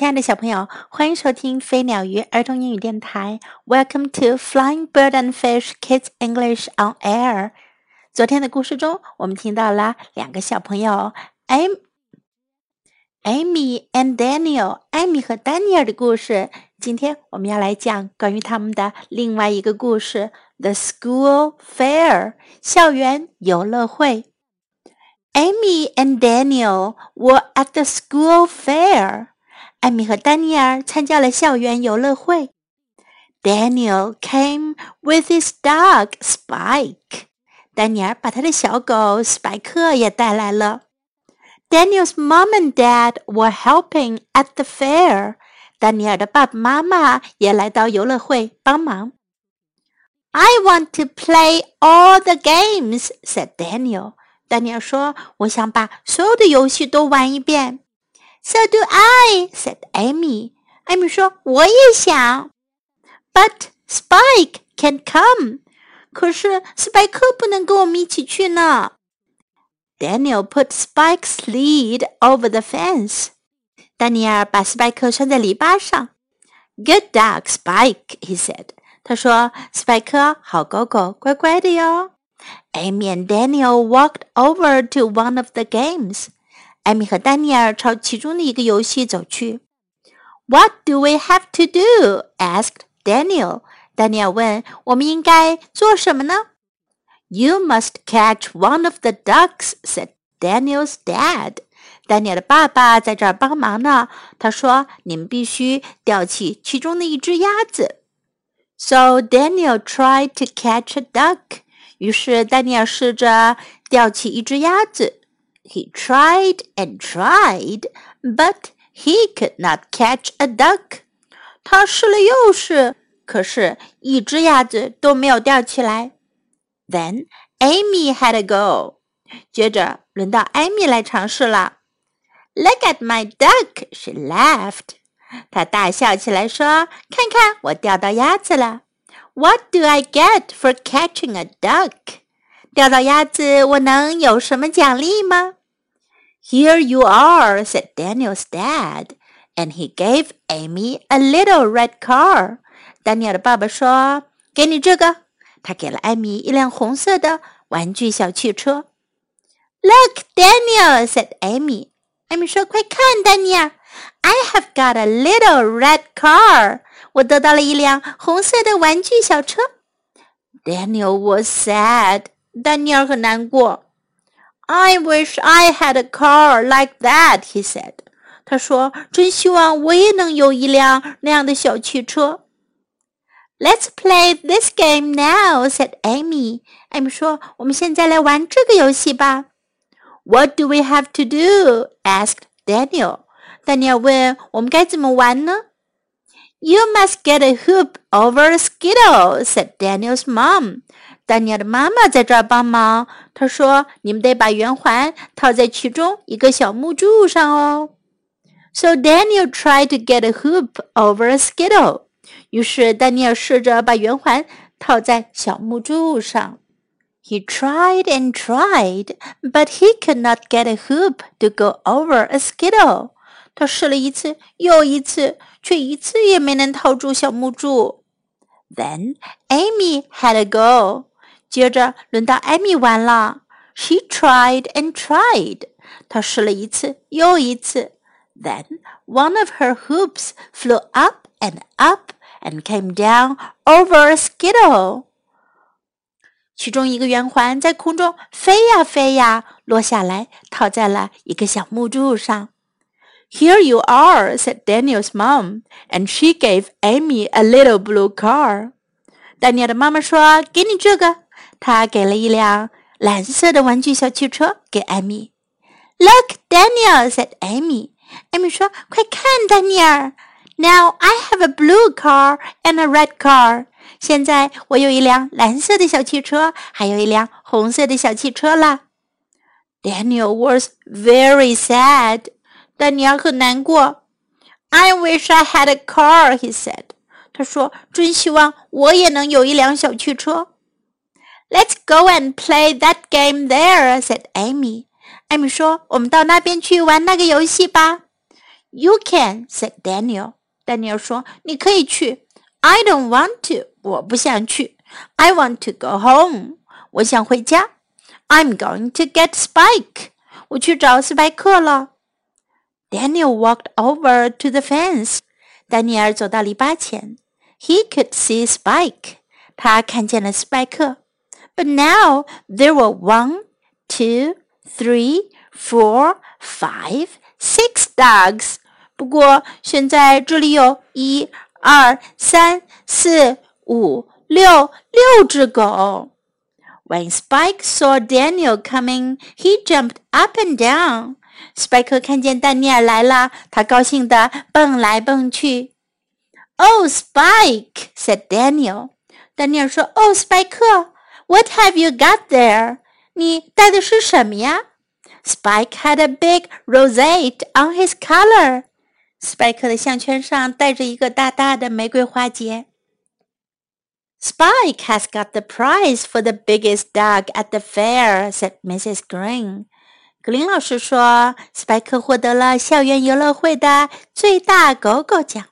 亲爱的小朋友，欢迎收听飞鸟鱼儿童英语电台。Welcome to Flying Bird and Fish Kids English on Air。昨天的故事中，我们听到了两个小朋友，Amy、Amy and Daniel，艾米和丹尼尔的故事。今天我们要来讲关于他们的另外一个故事，The School Fair，校园游乐会。Amy and Daniel were at the school fair. 艾米和丹尼尔参加了校园游乐会。Daniel came with his dog Spike。丹尼尔把他的小狗斯派克也带来了。Daniel's mom and dad were helping at the fair。丹尼尔的爸爸妈妈也来到游乐会帮忙。I want to play all the games," said Daniel. 丹尼尔说：“我想把所有的游戏都玩一遍。” So do I," said Amy. 艾米说：“我也想。” But Spike can't come. 可是斯派克不能跟我们一起去呢。Daniel put Spike's lead over the fence. 丹尼尔把斯派克拴在篱笆上。Good dog, Spike, he said. 他说：“斯派克，好狗狗，乖乖的哟。” Amy and Daniel walked over to one of the games. 艾米和丹尼尔朝其中的一个游戏走去。What do we have to do? asked Daniel. 丹尼尔问：“我们应该做什么呢？”You must catch one of the ducks," said Daniel's dad. 丹尼尔的爸爸在这儿帮忙呢。他说：“你们必须钓起其中的一只鸭子。” So Daniel tried to catch a duck. 于是丹尼尔试着钓起一只鸭子。he tried and tried, but he could not catch a duck. 他试了又试，可是一只鸭子都没有钓起来。Then Amy had a go. 接着轮到艾米来尝试了。Look at my duck, she laughed. 她大笑起来说：“看看，我钓到鸭子了。What do I get for catching a duck？” 钓到鸭子，我能有什么奖励吗 ？here you are, said Daniel's dad, and he gave Amy a little red car. 丹尼尔的爸爸说：“给你这个。”他给了艾米一辆红色的玩具小汽车。Look, Daniel, said Amy. 艾米说：“快看，丹尼尔，I have got a little red car. 我得到了一辆红色的玩具小车。” Daniel was sad. 丹尼尔很难过。 I wish I had a car like that," he said. 他说：“真希望我也能有一辆那样的小汽车。” Let's play this game now," said Amy. 艾米说：“我们现在来玩这个游戏吧。” What do we have to do? asked Daniel. 丹尼尔问：“我们该怎么玩呢？” You must get a hoop over a skittle," said Daniel's mom. 丹尼尔的妈妈在这儿帮忙。她说：“你们得把圆环套在其中一个小木柱上哦。” So Daniel tried to get a hoop over a skittle. 于是丹尼尔试着把圆环套在小木柱上。He tried and tried, but he could not get a hoop to go over a skittle. 他试了一次又一次，却一次也没能套住小木柱。Then Amy had a go. 接着轮到艾米玩了。She tried and tried. 她试了一次又一次。Then one of her hoops flew up and up and came down over a skittle. 其中一个圆环在空中飞呀飞呀，落下来，套在了一个小木柱上。Here you are, said Daniel's mom, and she gave Amy a little blue car. 丹尼尔的妈妈说：“给你这个。” 他给了一辆蓝色的玩具小汽车给艾米。Look, Daniel said Amy. 艾米说：“快看，丹尼尔！Now I have a blue car and a red car. 现在我有一辆蓝色的小汽车，还有一辆红色的小汽车啦。” Daniel was very sad. 丹尼尔很难过。I wish I had a car, he said. 他说：“真希望我也能有一辆小汽车。” Let's go and play that game there," said Amy. 艾米说：“我们到那边去玩那个游戏吧。” You can," said Daniel. 丹尼尔说：“你可以去。” I don't want to. 我不想去。I want to go home. 我想回家。I'm going to get Spike. 我去找斯派克了。Daniel walked over to the fence. 丹尼尔走到篱笆前。He could see Spike. 他看见了斯派克。 But now there were one, two, three, four, five, six dogs. 不过现在这里有一、二、三、四、五、六，六只狗。When Spike saw Daniel coming, he jumped up and down. 斯派克看见丹尼尔来了，他高兴地蹦来蹦去。Oh, Spike, said Daniel. 丹尼尔说：“哦，斯派克 ，What have you got there？你带的是什么呀？”Spike had a big rosette on his collar. 斯派克的项圈上戴着一个大大的玫瑰花结。Spike has got the prize for the biggest dog at the fair," said Mrs. Green. 格林老师说，斯派克获得了校园游乐会的最大狗狗奖。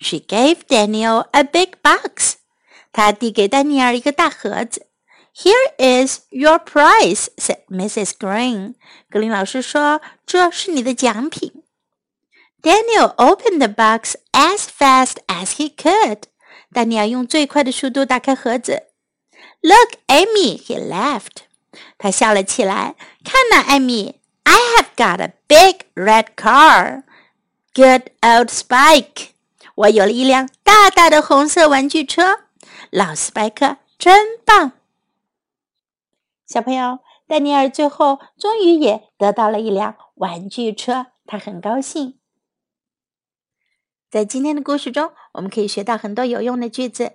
She gave Daniel a big box. 她递给丹尼尔一个大盒子。Here is your prize," said Mrs. Green. 格林老师说，这是你的奖品。Daniel opened the box as fast as he could. 丹尼尔用最快的速度打开盒子。Look, Amy, he laughed. 他笑了起来。看呐，艾米，I have got a big red car. Good old Spike. 我有了一辆大大的红色玩具车。老斯派克真棒。 小朋友，丹尼尔最后终于也得到了一辆玩具车，他很高兴。在今天的故事中，我们可以学到很多有用的句子。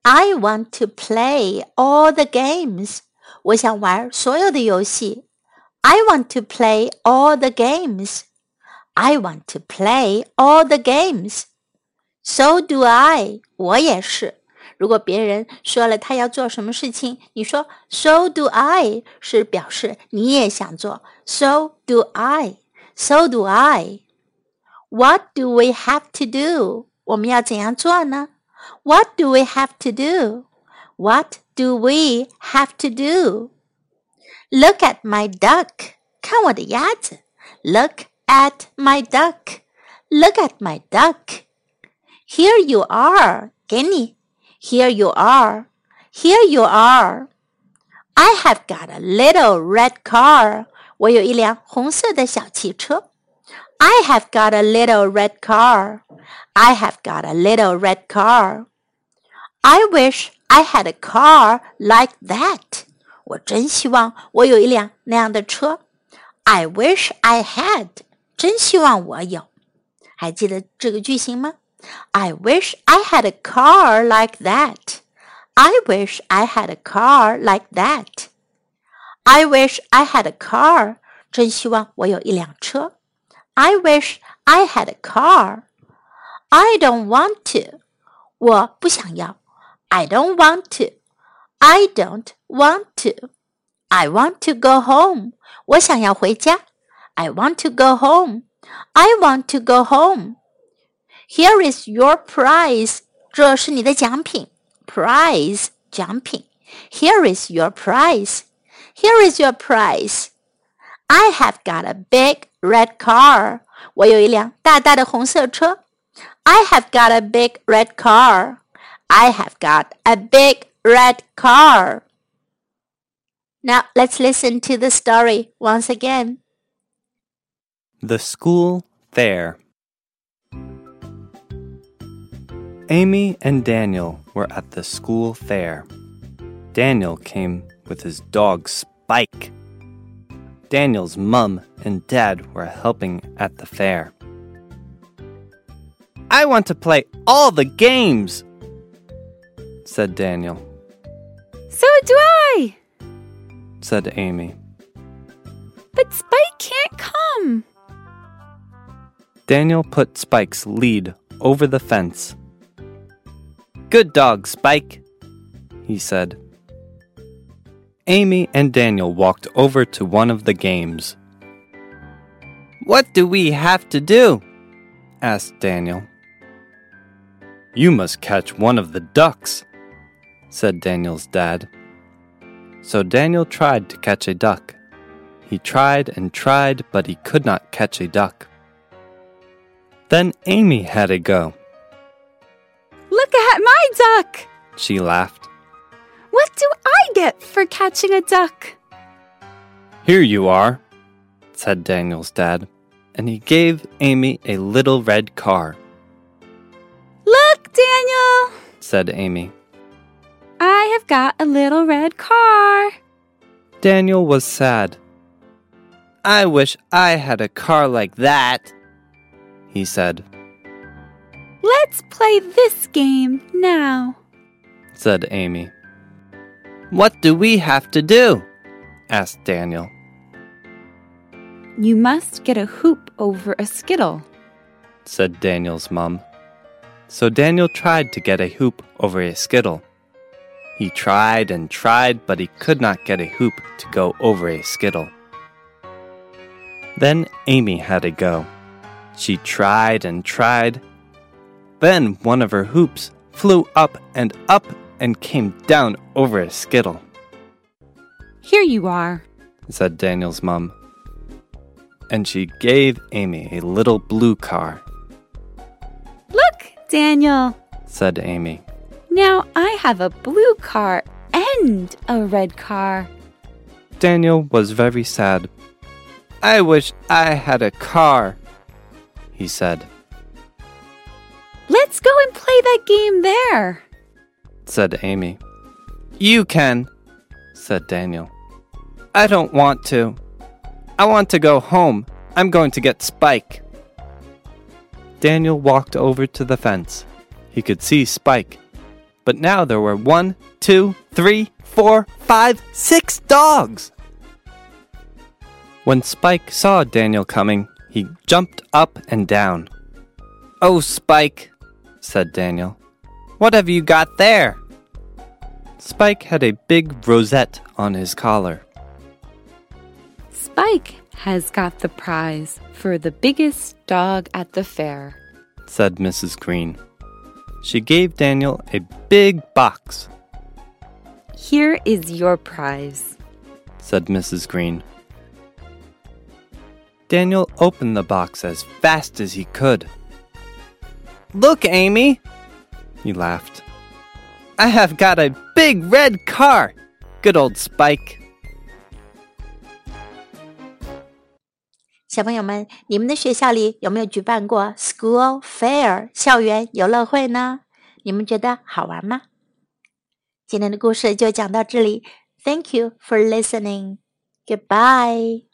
I want to play all the games。我想玩所有的游戏。I want to play all the games. I want to play all the games. So do I。我也是。如果别人说了他要做什么事情，你说 So do I 是表示你也想做。So do I。So do I。what do we have to do? 我们要怎样做呢？What do we have to do? What do we have to do? Look at my duck. 看我的鸭子。Look at my duck. Look at my duck. Here you are. 给你。 Here you are. Here you are. I have got a little red car. 我有一辆红色的小汽车。I have got a little red car. I have got a little red car. I wish I had a car like that. 我真希望我有一辆那样的车。I wish I had. 真希望我有。还记得这个句型吗 ？I wish I had a car like that. I wish I had a car like that. I wish I had a car. 真希望我有一辆车。I wish I had a car. I don't want to. 我不想要。I don't want to. I don't want to. I want to go home. 我想要回家。I want to go home. I want to go home. Here is your prize. 这是你的奖品。Prize 奖品。Here is your prize. Here is your prize. I have got a big red car. 我有一辆大大的红色车。I have got a big red car. I have got a big red car. Now let's listen to the story once again. The School Fair. Amy and Daniel were at the school fair. Daniel came with his dog Spike. Daniel's mum and dad were helping at the fair. I want to play all the games, said Daniel. So do I, said Amy. But Spike can't come. Daniel put Spike's lead over the fence. Good dog, Spike, he said. Amy and Daniel walked over to one of the games. What do we have to do? asked Daniel. You must catch one of the ducks, said Daniel's dad. So Daniel tried to catch a duck. He tried and tried, but he could not catch a duck. Then Amy had a go. My duck! She laughed. What do I get for catching a duck? Here you are, said Daniel's dad, and he gave Amy a little red car. Look, Daniel! said Amy. I have got a little red car. Daniel was sad. I wish I had a car like that, he said, Let's play this game now. said Amy. What do we have to do? asked Daniel. You must get a hoop over a skittle. said Daniel's mum. So Daniel tried to get a hoop over a skittle. He tried and tried, but he could not get a hoop to go over a skittle. Then Amy had a go. She tried and tried. Then one of her hoops flew up and up and came down over a skittle, Here you are. said Daniel's mum. And she gave Amy a little blue car, Look, Daniel. said Amy. Now I have a blue car and a red car. Daniel was very sad. I wish I had a car, he said, Let's go and play that game there. said Amy. You can, said Daniel. I don't want to. I want to go home. I'm going to get Spike. Daniel walked over to the fence. He could see Spike. But now there were one, two, three, four, five, six dogs. When Spike saw Daniel coming, he jumped up and down. Oh, Spike, said Daniel. What have you got there? Spike had a big rosette on his collar, Spike has got the prize for the biggest dog at the fair. said Mrs. Green. She gave Daniel a big box, Here is your prize. said Mrs. Green. Daniel opened the box as fast as he could. Look, Amy, he laughed. I have got a big red car. Good old Spike. 小朋友们，你们的学校里有没有举办过 school fair 校园游乐会呢？你们觉得好玩吗？今天的故事就讲到这里。Thank you for listening. Goodbye.